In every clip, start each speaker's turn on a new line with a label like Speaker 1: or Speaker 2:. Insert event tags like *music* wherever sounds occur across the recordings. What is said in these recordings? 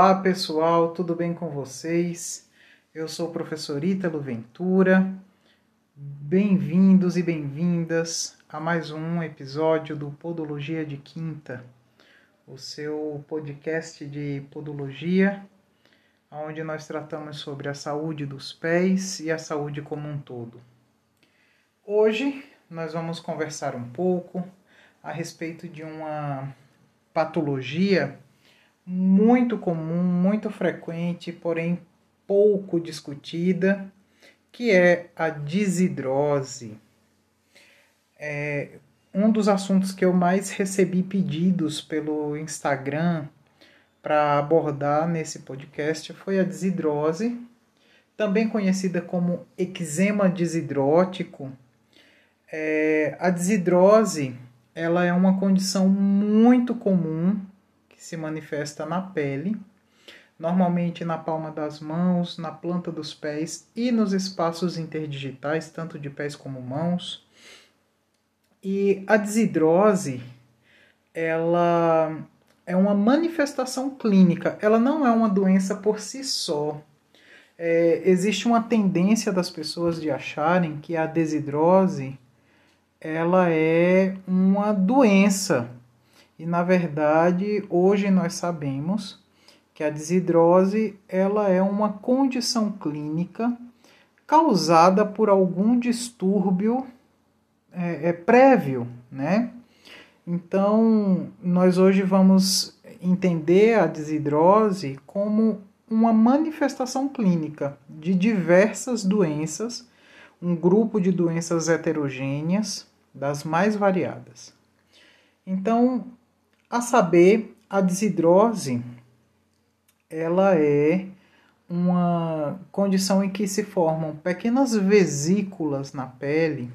Speaker 1: Olá pessoal, tudo bem com vocês? Eu sou o professor Ítalo Ventura. Bem-vindos e bem-vindas a mais um episódio do Podologia de Quinta, o seu podcast de podologia, onde nós tratamos sobre a saúde dos pés e a saúde como um todo. Hoje nós vamos conversar um pouco a respeito de uma patologia muito comum, muito frequente, porém pouco discutida, que é a desidrose. É um dos assuntos que eu mais recebi pedidos pelo Instagram para abordar nesse podcast foi a desidrose, também conhecida como eczema desidrótico. É, a desidrose ela é uma condição muito comum que se manifesta na pele, normalmente na palma das mãos, na planta dos pés e nos espaços interdigitais, tanto de pés como mãos. E a desidrose, ela é uma manifestação clínica, ela não é uma doença por si só. É, existe uma tendência das pessoas de acharem que a desidrose ela é uma doença e na verdade, hoje nós sabemos que a desidrose ela é uma condição clínica causada por algum distúrbio é, é prévio, né? Então, nós hoje vamos entender a desidrose como uma manifestação clínica de diversas doenças, um grupo de doenças heterogêneas, das mais variadas. Então, a saber, a desidrose ela é uma condição em que se formam pequenas vesículas na pele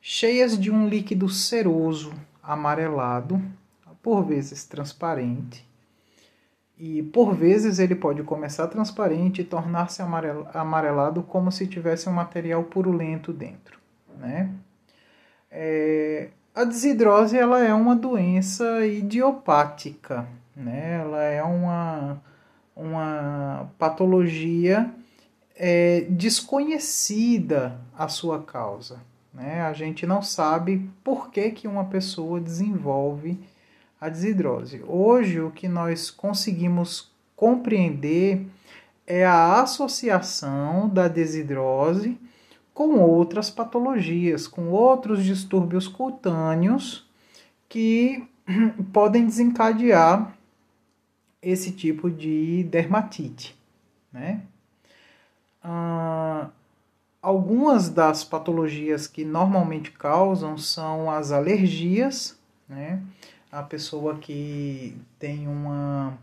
Speaker 1: cheias de um líquido seroso, amarelado, por vezes transparente. E por vezes ele pode começar transparente e tornar-se amarelado como se tivesse um material purulento dentro, né? É, a desidrose ela é uma doença idiopática, né? ela é uma, uma patologia é, desconhecida a sua causa. Né? A gente não sabe por que, que uma pessoa desenvolve a desidrose. Hoje, o que nós conseguimos compreender é a associação da desidrose com outras patologias, com outros distúrbios cutâneos que *clears throat* podem desencadear esse tipo de dermatite. Né? Ah, algumas das patologias que normalmente causam são as alergias, né? a pessoa que tem uma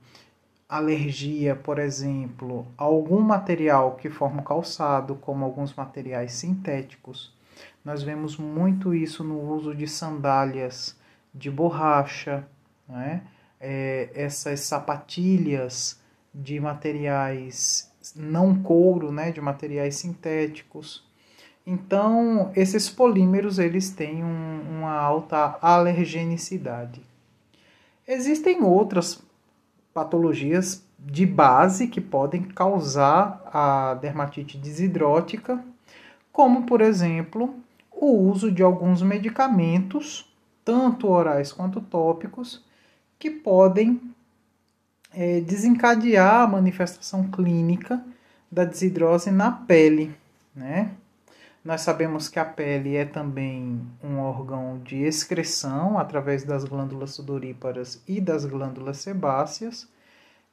Speaker 1: alergia, por exemplo, a algum material que forma calçado, como alguns materiais sintéticos. Nós vemos muito isso no uso de sandálias de borracha, né? É, essas sapatilhas de materiais não couro, né? de materiais sintéticos. Então, esses polímeros eles têm um, uma alta alergenicidade. Existem outras patologias de base que podem causar a dermatite desidrótica, como por exemplo o uso de alguns medicamentos, tanto orais quanto tópicos, que podem é, desencadear a manifestação clínica da desidrose na pele, né? Nós sabemos que a pele é também um órgão de excreção através das glândulas sudoríparas e das glândulas sebáceas.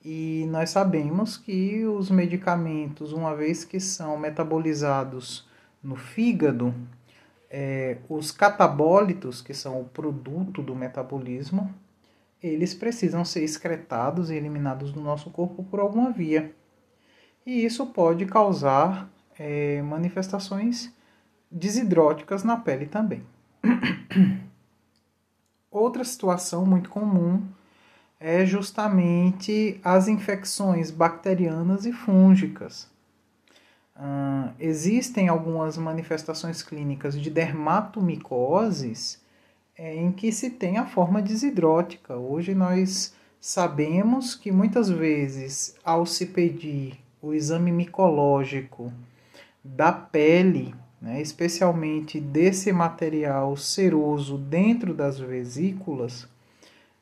Speaker 1: E nós sabemos que os medicamentos, uma vez que são metabolizados no fígado, é, os catabólitos, que são o produto do metabolismo, eles precisam ser excretados e eliminados do nosso corpo por alguma via. E isso pode causar é, manifestações desidróticas na pele também. *clears throat* Outra situação muito comum é justamente as infecções bacterianas e fúngicas. Uh, existem algumas manifestações clínicas de dermatomicoses é, em que se tem a forma desidrótica. Hoje nós Sabemos que muitas vezes, ao se pedir o exame micológico da pele, né, especialmente desse material seroso dentro das vesículas,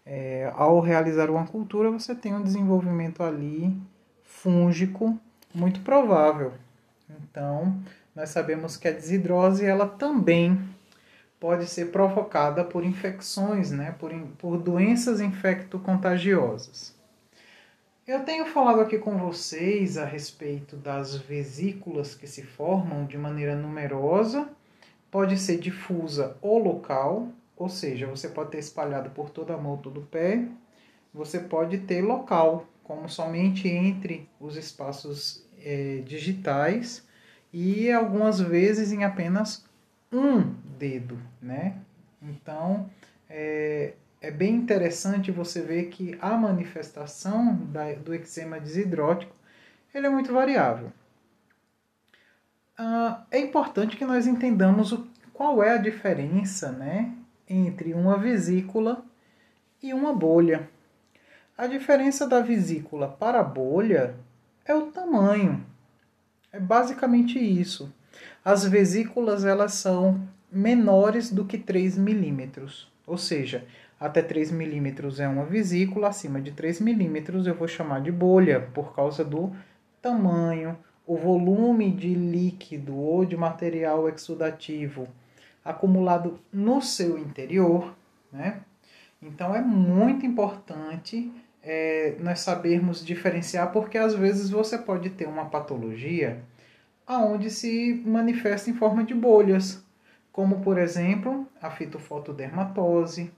Speaker 1: é, ao realizar uma cultura, você tem um desenvolvimento ali fúngico muito provável. Então, nós sabemos que a desidrose ela também pode ser provocada por infecções, né, por, por doenças infecto-contagiosas. Eu tenho falado aqui com vocês a respeito das vesículas que se formam de maneira numerosa, pode ser difusa ou local, ou seja, você pode ter espalhado por toda a mão, todo o pé, você pode ter local, como somente entre os espaços é, digitais e algumas vezes em apenas um dedo, né? Então, é, é bem interessante você ver que a manifestação da, do eczema desidrótico ele é muito variável. Ah, é importante que nós entendamos o, qual é a diferença né, entre uma vesícula e uma bolha. A diferença da vesícula para a bolha é o tamanho. É basicamente isso. As vesículas elas são menores do que 3 milímetros, ou seja, até 3 milímetros é uma vesícula, acima de 3 milímetros eu vou chamar de bolha, por causa do tamanho, o volume de líquido ou de material exudativo acumulado no seu interior, né? Então é muito importante é, nós sabermos diferenciar, porque às vezes você pode ter uma patologia aonde se manifesta em forma de bolhas, como por exemplo a fitofotodermatose,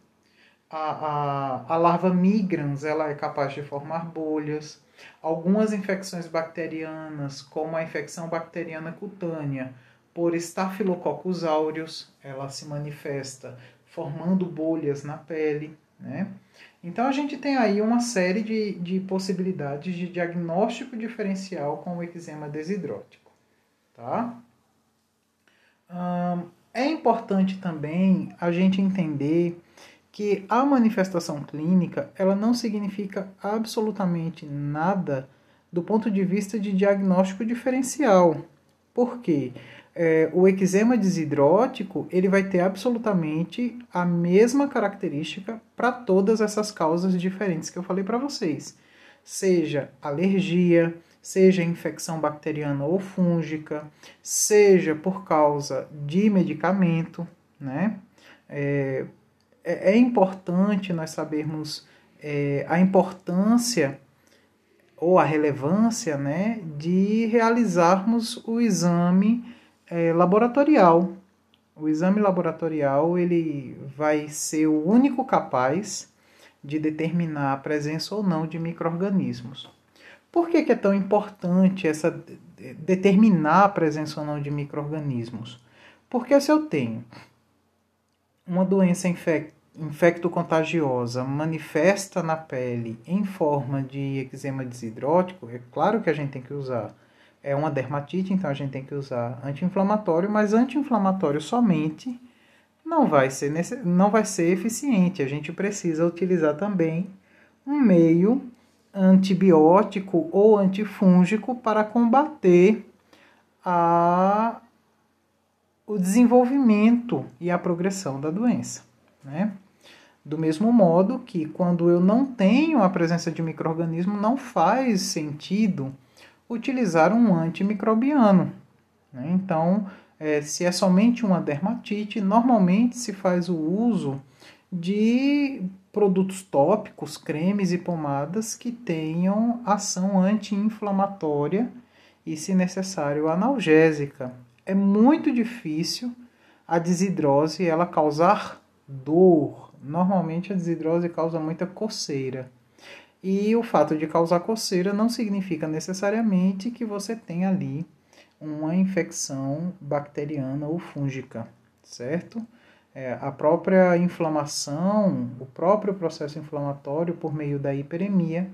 Speaker 1: a, a, a larva migrans ela é capaz de formar bolhas. Algumas infecções bacterianas, como a infecção bacteriana cutânea por Staphylococcus aureus, ela se manifesta formando bolhas na pele. Né? Então a gente tem aí uma série de, de possibilidades de diagnóstico diferencial com o eczema desidrótico. Tá? Hum, é importante também a gente entender que a manifestação clínica ela não significa absolutamente nada do ponto de vista de diagnóstico diferencial. Por quê? É, o eczema desidrótico ele vai ter absolutamente a mesma característica para todas essas causas diferentes que eu falei para vocês. Seja alergia, seja infecção bacteriana ou fúngica, seja por causa de medicamento, né? É, é, é importante nós sabermos é, a importância ou a relevância né, de realizarmos o exame é, laboratorial. O exame laboratorial ele vai ser o único capaz de determinar a presença ou não de micro-organismos. Por que, que é tão importante essa determinar a presença ou não de micro-organismos? Porque se eu tenho uma doença infecta infecto-contagiosa manifesta na pele em forma de eczema desidrótico, é claro que a gente tem que usar. É uma dermatite, então a gente tem que usar anti-inflamatório, mas anti-inflamatório somente não vai ser não vai ser eficiente. A gente precisa utilizar também um meio antibiótico ou antifúngico para combater a, o desenvolvimento e a progressão da doença. Né? Do mesmo modo que quando eu não tenho a presença de microorganismo, não faz sentido utilizar um antimicrobiano. Né? Então, é, se é somente uma dermatite, normalmente se faz o uso de produtos tópicos, cremes e pomadas que tenham ação anti-inflamatória e, se necessário, analgésica. É muito difícil a desidrose ela causar dor, Normalmente a desidrose causa muita coceira. E o fato de causar coceira não significa necessariamente que você tem ali uma infecção bacteriana ou fúngica, certo? É, a própria inflamação, o próprio processo inflamatório por meio da hiperemia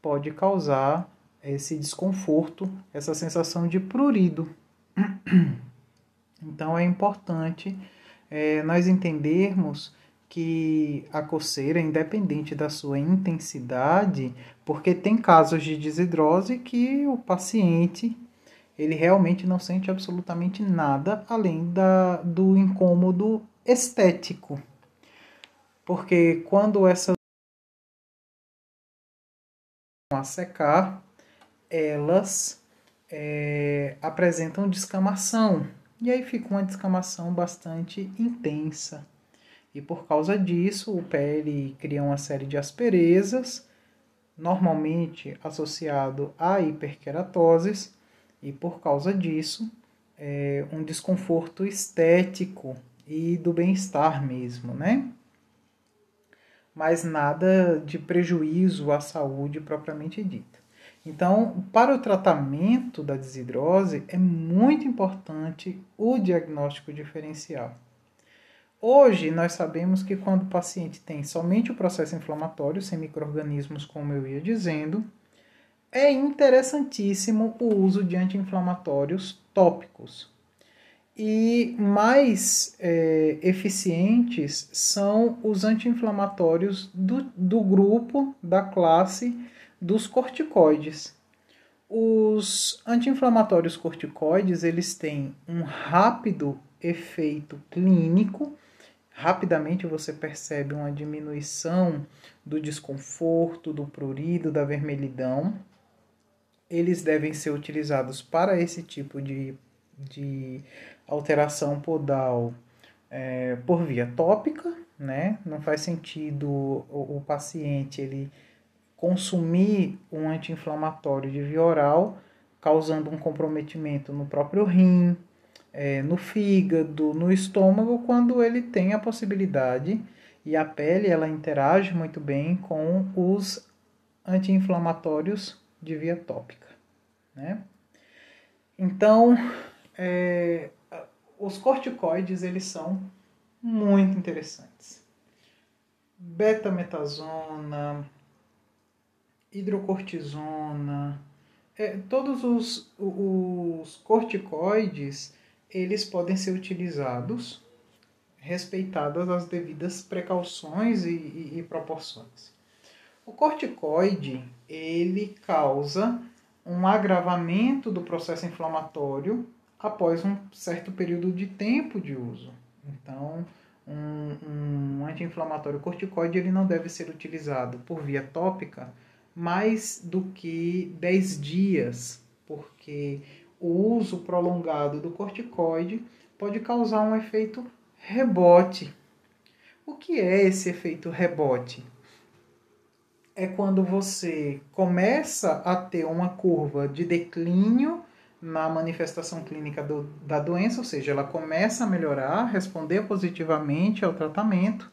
Speaker 1: pode causar esse desconforto, essa sensação de prurido. Então é importante é, nós entendermos que a coceira, independente da sua intensidade, porque tem casos de desidrose que o paciente ele realmente não sente absolutamente nada além da, do incômodo estético. Porque quando essas a secar, elas é, apresentam descamação. E aí fica uma descamação bastante intensa. E por causa disso, o pele cria uma série de asperezas, normalmente associado a hiperkeratoses, e por causa disso, é um desconforto estético e do bem-estar mesmo, né? Mas nada de prejuízo à saúde propriamente dita. Então, para o tratamento da desidrose, é muito importante o diagnóstico diferencial. Hoje, nós sabemos que quando o paciente tem somente o processo inflamatório, sem micro-organismos, como eu ia dizendo, é interessantíssimo o uso de anti-inflamatórios tópicos. E mais é, eficientes são os anti-inflamatórios do, do grupo, da classe dos corticoides. Os anti-inflamatórios corticoides, eles têm um rápido efeito clínico, rapidamente você percebe uma diminuição do desconforto, do prurido, da vermelhidão. Eles devem ser utilizados para esse tipo de, de alteração podal é, por via tópica, né? Não faz sentido o, o paciente ele consumir um anti-inflamatório de via oral, causando um comprometimento no próprio rim, é, no fígado, no estômago, quando ele tem a possibilidade e a pele ela interage muito bem com os anti-inflamatórios de via tópica. Né? Então, é, os corticoides eles são muito interessantes. Betametasona, hidrocortisona, é, todos os, os corticoides eles podem ser utilizados respeitadas as devidas precauções e, e, e, proporções. O corticoide ele causa um agravamento do processo inflamatório após um certo período de tempo de uso. Então, um, um anti-inflamatório corticoide ele não deve ser utilizado por via tópica mais do que 10 dias, porque o uso prolongado do corticoide pode causar um efeito rebote. O que é esse efeito rebote? É quando você começa a ter uma curva de declínio na manifestação clínica do, da doença, ou seja, ela começa a melhorar, responder positivamente ao tratamento,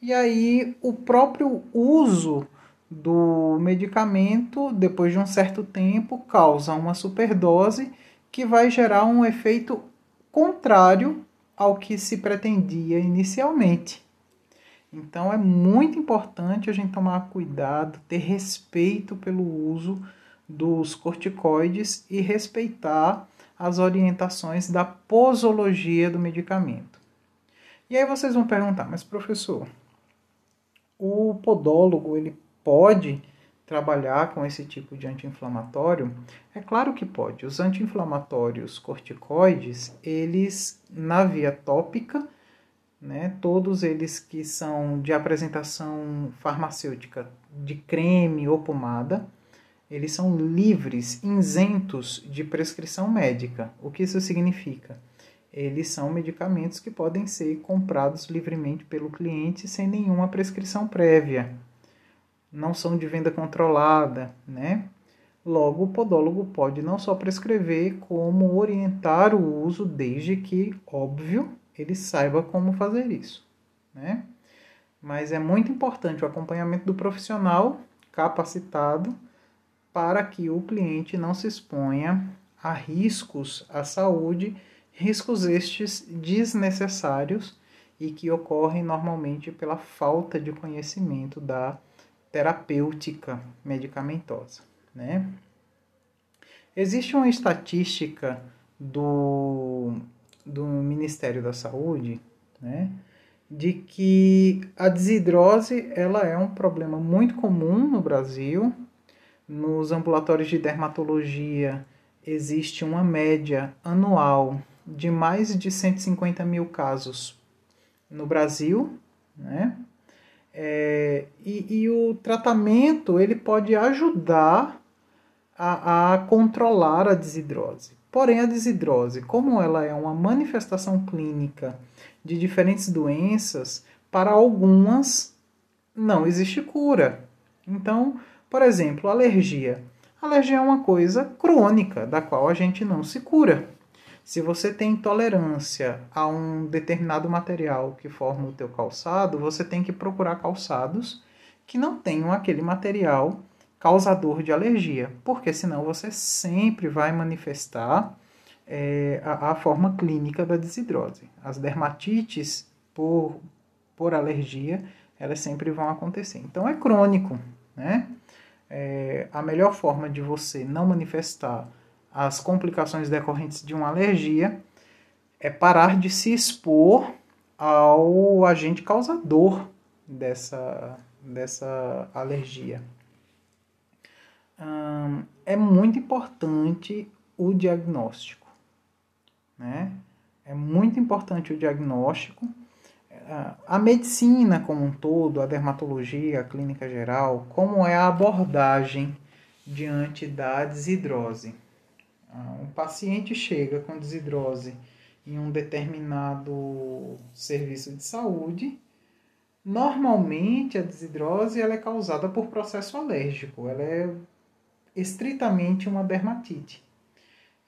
Speaker 1: e aí o próprio uso do medicamento, depois de um certo tempo, causa uma superdose que vai gerar um efeito contrário ao que se pretendia inicialmente. Então é muito importante a gente tomar cuidado, ter respeito pelo uso dos corticoides e respeitar as orientações da posologia do medicamento. E aí vocês vão perguntar, mas professor, o podólogo ele pode trabalhar com esse tipo de anti-inflamatório? É claro que pode. Os anti-inflamatórios corticoides, eles na via tópica, né, todos eles que são de apresentação farmacêutica de creme ou pomada, eles são livres, isentos de prescrição médica. O que isso significa? Eles são medicamentos que podem ser comprados livremente pelo cliente sem nenhuma prescrição prévia não são de venda controlada, né? Logo, o podólogo pode não só prescrever, como orientar o uso, desde que, óbvio, ele saiba como fazer isso, né? Mas é muito importante o acompanhamento do profissional capacitado para que o cliente não se exponha a riscos à saúde, riscos estes desnecessários e que ocorrem normalmente pela falta de conhecimento da terapêutica medicamentosa, né? Existe uma estatística do, do Ministério da Saúde, né, de que a desidrose ela é um problema muito comum no Brasil. Nos ambulatórios de dermatologia existe uma média anual de mais de 150 mil casos no Brasil, né? É, e, e, o tratamento ele pode ajudar a, a controlar a desidrose. Porém, a desidrose, como ela é uma manifestação clínica de diferentes doenças, para algumas não existe cura. Então, por exemplo, alergia. Alergia é uma coisa crônica, da qual a gente não se cura. Se você tem intolerância a um determinado material que forma o teu calçado, você tem que procurar calçados que não tenham aquele material causador de alergia, porque senão você sempre vai manifestar é, a, a, forma clínica da desidrose. As dermatites por, por alergia, elas sempre vão acontecer. Então é crônico, né? É, a melhor forma de você não manifestar as complicações decorrentes de uma alergia é parar de se expor ao agente causador dessa, dessa alergia. Hum, é muito importante o diagnóstico. Né? É muito importante o diagnóstico. A medicina como um todo, a dermatologia, a clínica geral, como é a abordagem diante da desidrose. Ah, um paciente chega com desidrose em um determinado serviço de saúde. Normalmente a desidrose ela é causada por processo alérgico, ela é estritamente uma dermatite.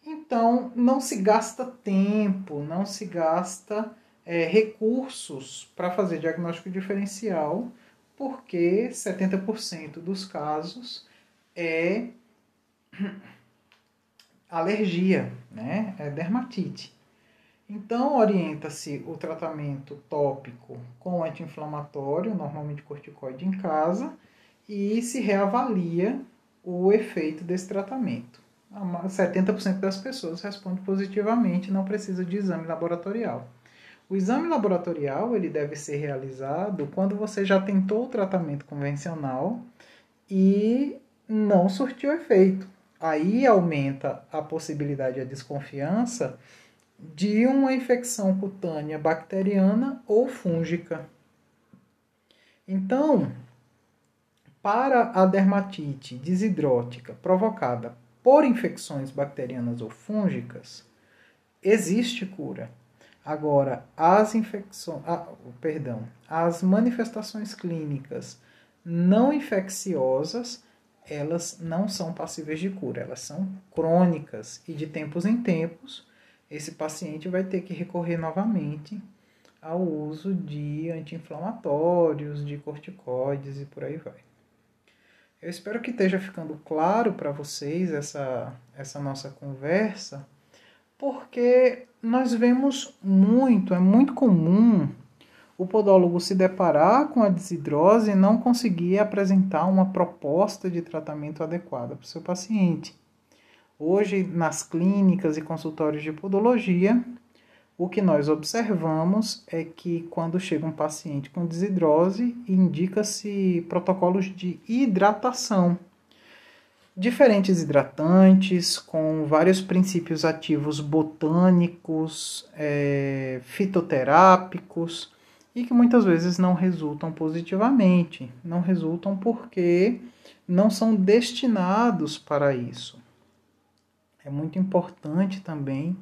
Speaker 1: Então não se gasta tempo, não se gasta é, recursos para fazer diagnóstico diferencial, porque 70% dos casos é alergia, né? É dermatite. Então, orienta-se o tratamento tópico com anti-inflamatório, normalmente corticoide em casa, e se reavalia o efeito desse tratamento. 70% das pessoas respondem positivamente, não precisa de exame laboratorial. O exame laboratorial ele deve ser realizado quando você já tentou o tratamento convencional e não surtiu efeito aí aumenta a possibilidade a desconfiança de uma infecção cutânea bacteriana ou fúngica. Então, para a dermatite desidrótica provocada por infecções bacterianas ou fúngicas, existe cura. Agora, as infecções, ah, perdão, as manifestações clínicas não infecciosas elas não são passíveis de cura, elas são crônicas e de tempos em tempos esse paciente vai ter que recorrer novamente ao uso de anti-inflamatórios, de corticoides e por aí vai. Eu espero que esteja ficando claro para vocês essa, essa nossa conversa, porque nós vemos muito, é muito comum o podólogo se deparar com a desidrose e não conseguir apresentar uma proposta de tratamento adequada para o seu paciente. Hoje, nas clínicas e consultórios de podologia, o que nós observamos é que quando chega um paciente com desidrose, indica-se protocolos de hidratação. Diferentes hidratantes com vários princípios ativos botânicos, é, fitoterápicos, e que muitas vezes não resultam positivamente. Não resultam porque não são destinados para isso. É muito importante também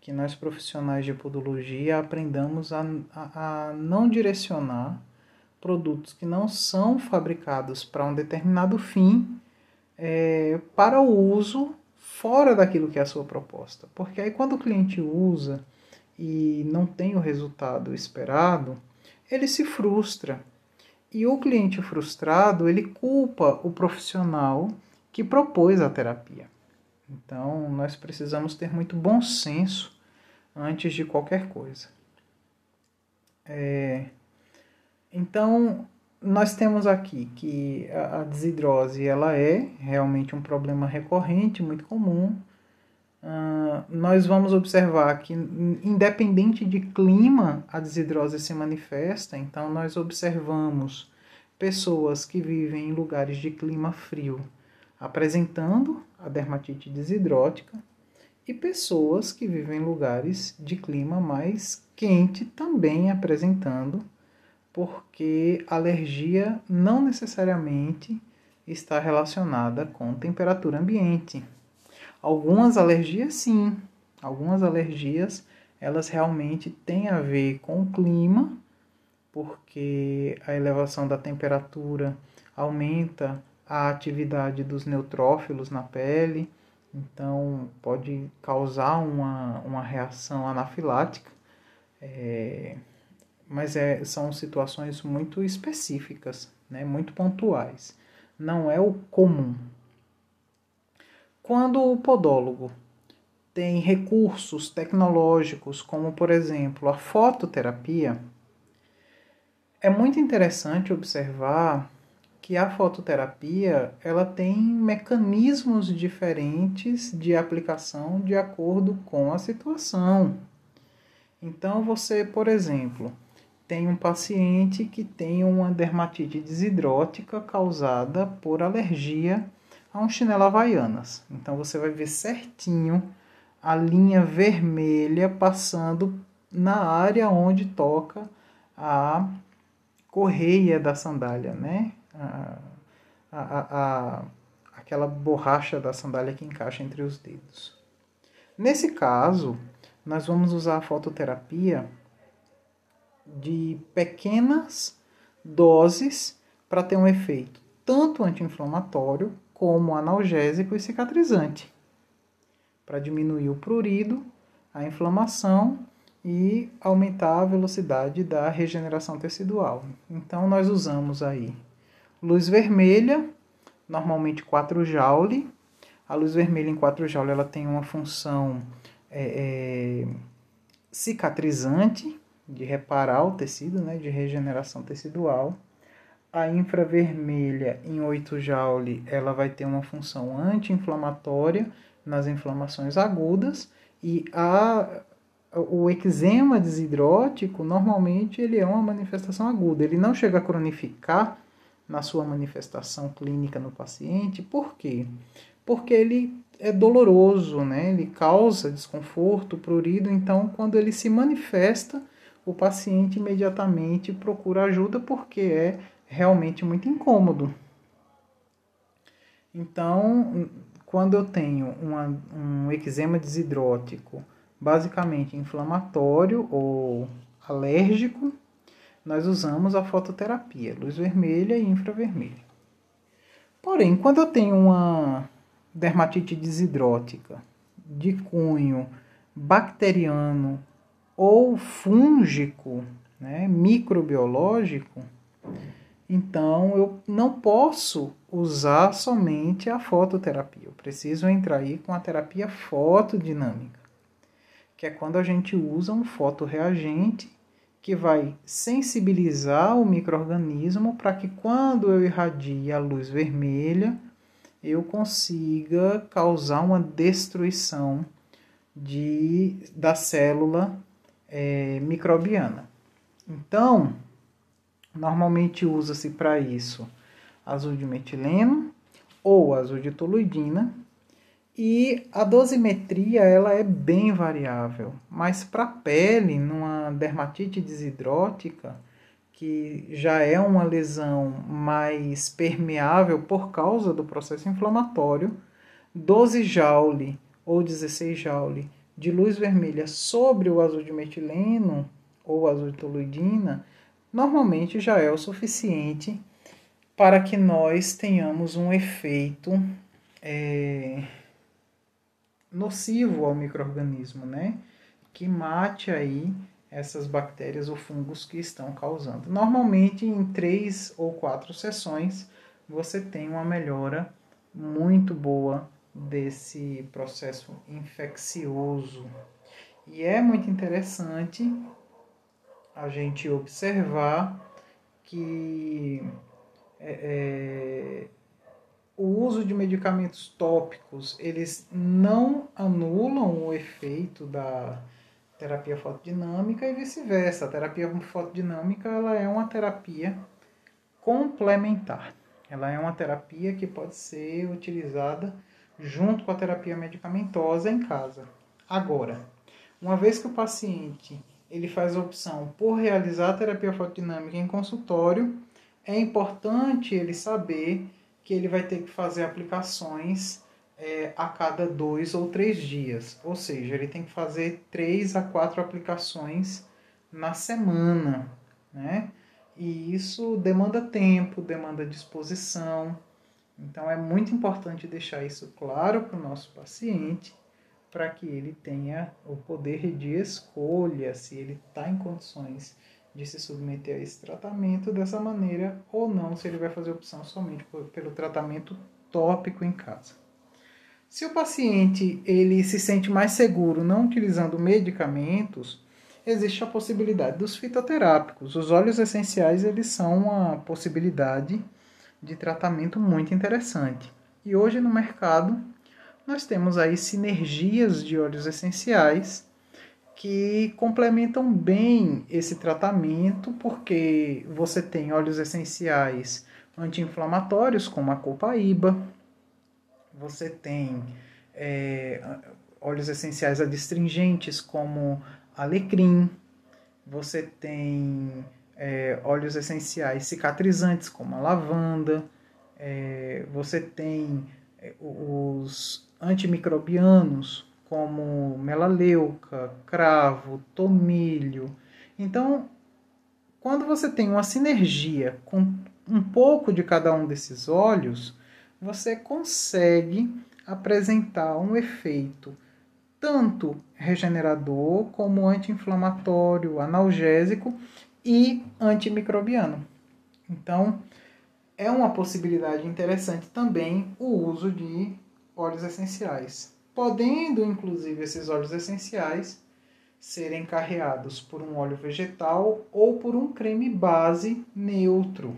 Speaker 1: que nós profissionais de podologia aprendamos a, a, a não direcionar produtos que não são fabricados para um determinado fim é, para o uso fora daquilo que é a sua proposta. Porque aí quando o cliente usa e não tem o resultado esperado, ele se frustra. E o cliente frustrado, ele culpa o profissional que propôs a terapia. Então, nós precisamos ter muito bom senso antes de qualquer coisa. É, então, nós temos aqui que a desidrose ela é realmente um problema recorrente, muito comum. Uh, nós vamos observar que, independente de clima, a desidrose se manifesta. Então, nós observamos pessoas que vivem em lugares de clima frio apresentando a dermatite desidrótica e pessoas que vivem em lugares de clima mais quente também apresentando, porque alergia não necessariamente está relacionada com temperatura ambiente. Algumas alergias sim, algumas alergias elas realmente têm a ver com o clima, porque a elevação da temperatura aumenta a atividade dos neutrófilos na pele, então pode causar uma, uma reação anafilática, é, mas é, são situações muito específicas, né, muito pontuais. Não é o comum. Quando o podólogo tem recursos tecnológicos, como por exemplo a fototerapia, é muito interessante observar que a fototerapia ela tem mecanismos diferentes de aplicação de acordo com a situação. Então você, por exemplo, tem um paciente que tem uma dermatite desidrótica causada por alergia a um chinelo havaianas. Então você vai ver certinho a linha vermelha passando na área onde toca a correia da sandália, né? a, a, a, aquela borracha da sandália que encaixa entre os dedos. Nesse caso, nós vamos usar a fototerapia de pequenas doses para ter um efeito tanto anti-inflamatório como analgésico e cicatrizante, para diminuir o prurido, a inflamação e aumentar a velocidade da regeneração tecidual. Então nós usamos aí Luz vermelha, normalmente 4 joule. A luz vermelha em 4 joule ela tem uma função é, é, cicatrizante, de reparar o tecido, né, de regeneração tecidual. A infravermelha em 8 joule ela vai ter uma função anti-inflamatória nas inflamações agudas e a o eczema desidrótico normalmente ele é uma manifestação aguda, ele não chega a cronificar na sua manifestação clínica no paciente. Por quê? Porque ele é doloroso, né? ele causa desconforto, prurido, então quando ele se manifesta, o paciente imediatamente procura ajuda porque é realmente muito incômodo. Então, quando eu tenho uma, um eczema desidrótico, basicamente inflamatório ou alérgico, nós usamos a fototerapia, luz vermelha e infravermelha. Porém, quando eu tenho uma dermatite desidrótica de cunho bacteriano ou fúngico, né, microbiológico, então eu não posso usar somente a fototerapia. Eu preciso entrar aí com a terapia fotodinâmica, que é quando a gente usa um fotoreagente que vai sensibilizar o microorganismo para que quando eu irradie a luz vermelha, eu consiga causar uma destruição de, da célula é, microbiana. Então, normalmente usa-se para isso azul de metileno ou azul de toluidina, e a dosimetria ela é bem variável, mas para a pele, numa dermatite desidrótica, que já é uma lesão mais permeável por causa do processo inflamatório, 12 joule ou 16 joule de luz vermelha sobre o azul de metileno ou azul de toluidina, normalmente já é o suficiente para que nós tenhamos um efeito é, nocivo ao microorganismo, né? Que mate aí essas bactérias ou fungos que estão causando. Normalmente, em três ou quatro sessões, você tem uma melhora muito boa desse processo infeccioso. E é muito interessante a gente observar que é, é, o uso de medicamentos tópicos, eles não anulam o efeito da terapia fotodinâmica e vice-versa. A terapia fotodinâmica ela é uma terapia complementar. Ela é uma terapia que pode ser utilizada junto com a terapia medicamentosa em casa. Agora, uma vez que o paciente ele faz a opção por realizar a terapia fotodinâmica em consultório, é importante ele saber que ele vai ter que fazer aplicações é, a cada dois ou três dias. Ou seja, ele tem que fazer três a quatro aplicações na semana, né? E isso demanda tempo, demanda disposição. Então é muito importante deixar isso claro para o nosso paciente, para que ele tenha o poder de escolha se ele está em condições de se submeter a esse tratamento dessa maneira ou não, se ele vai fazer opção somente pelo tratamento tópico em casa. Se o paciente ele se sente mais seguro não utilizando medicamentos, existe a possibilidade dos fitoterápicos. Os óleos essenciais eles são uma possibilidade de tratamento muito interessante. E hoje no mercado nós temos aí sinergias de óleos essenciais que complementam bem esse tratamento, porque você tem óleos essenciais anti-inflamatórios, como a copaíba, você tem é, óleos essenciais adstringentes, como alecrim, você tem é, óleos essenciais cicatrizantes, como a lavanda, é, você tem é, os antimicrobianos, como melaleuca, cravo, tomilho. Então, quando você tem uma sinergia com um pouco de cada um desses óleos, você consegue apresentar um efeito tanto regenerador como anti-inflamatório, analgésico e antimicrobiano. Então, é uma possibilidade interessante também o uso de óleos essenciais podendo inclusive esses óleos essenciais serem carreados por um óleo vegetal ou por um creme base neutro.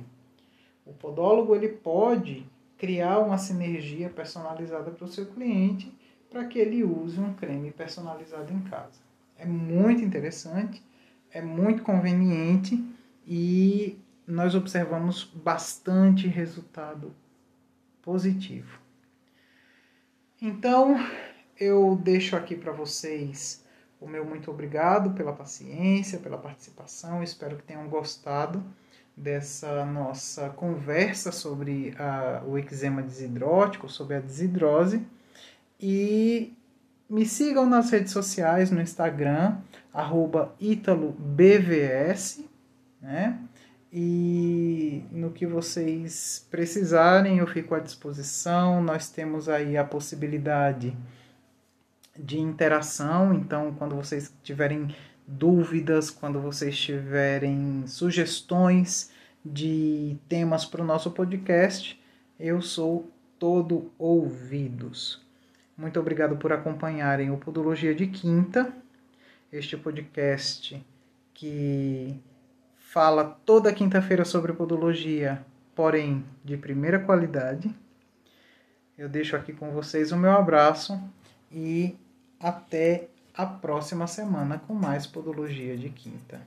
Speaker 1: O podólogo ele pode criar uma sinergia personalizada para o seu cliente para que ele use um creme personalizado em casa. É muito interessante, é muito conveniente e nós observamos bastante resultado positivo. Então, eu deixo aqui para vocês o meu muito obrigado pela paciência, pela participação. Espero que tenham gostado dessa nossa conversa sobre a, o eczema desidrótico, sobre a desidrose. E me sigam nas redes sociais, no Instagram, italobvs, né? E no que vocês precisarem, eu fico à disposição. Nós temos aí a possibilidade de interação. Então, quando vocês tiverem dúvidas, quando vocês tiverem sugestões de temas para o nosso podcast, eu sou todo ouvidos. Muito obrigado por acompanharem o Podologia de Quinta, este podcast que fala toda quinta-feira sobre podologia, porém de primeira qualidade. Eu deixo aqui com vocês o meu abraço e até a próxima semana com mais Podologia de Quinta.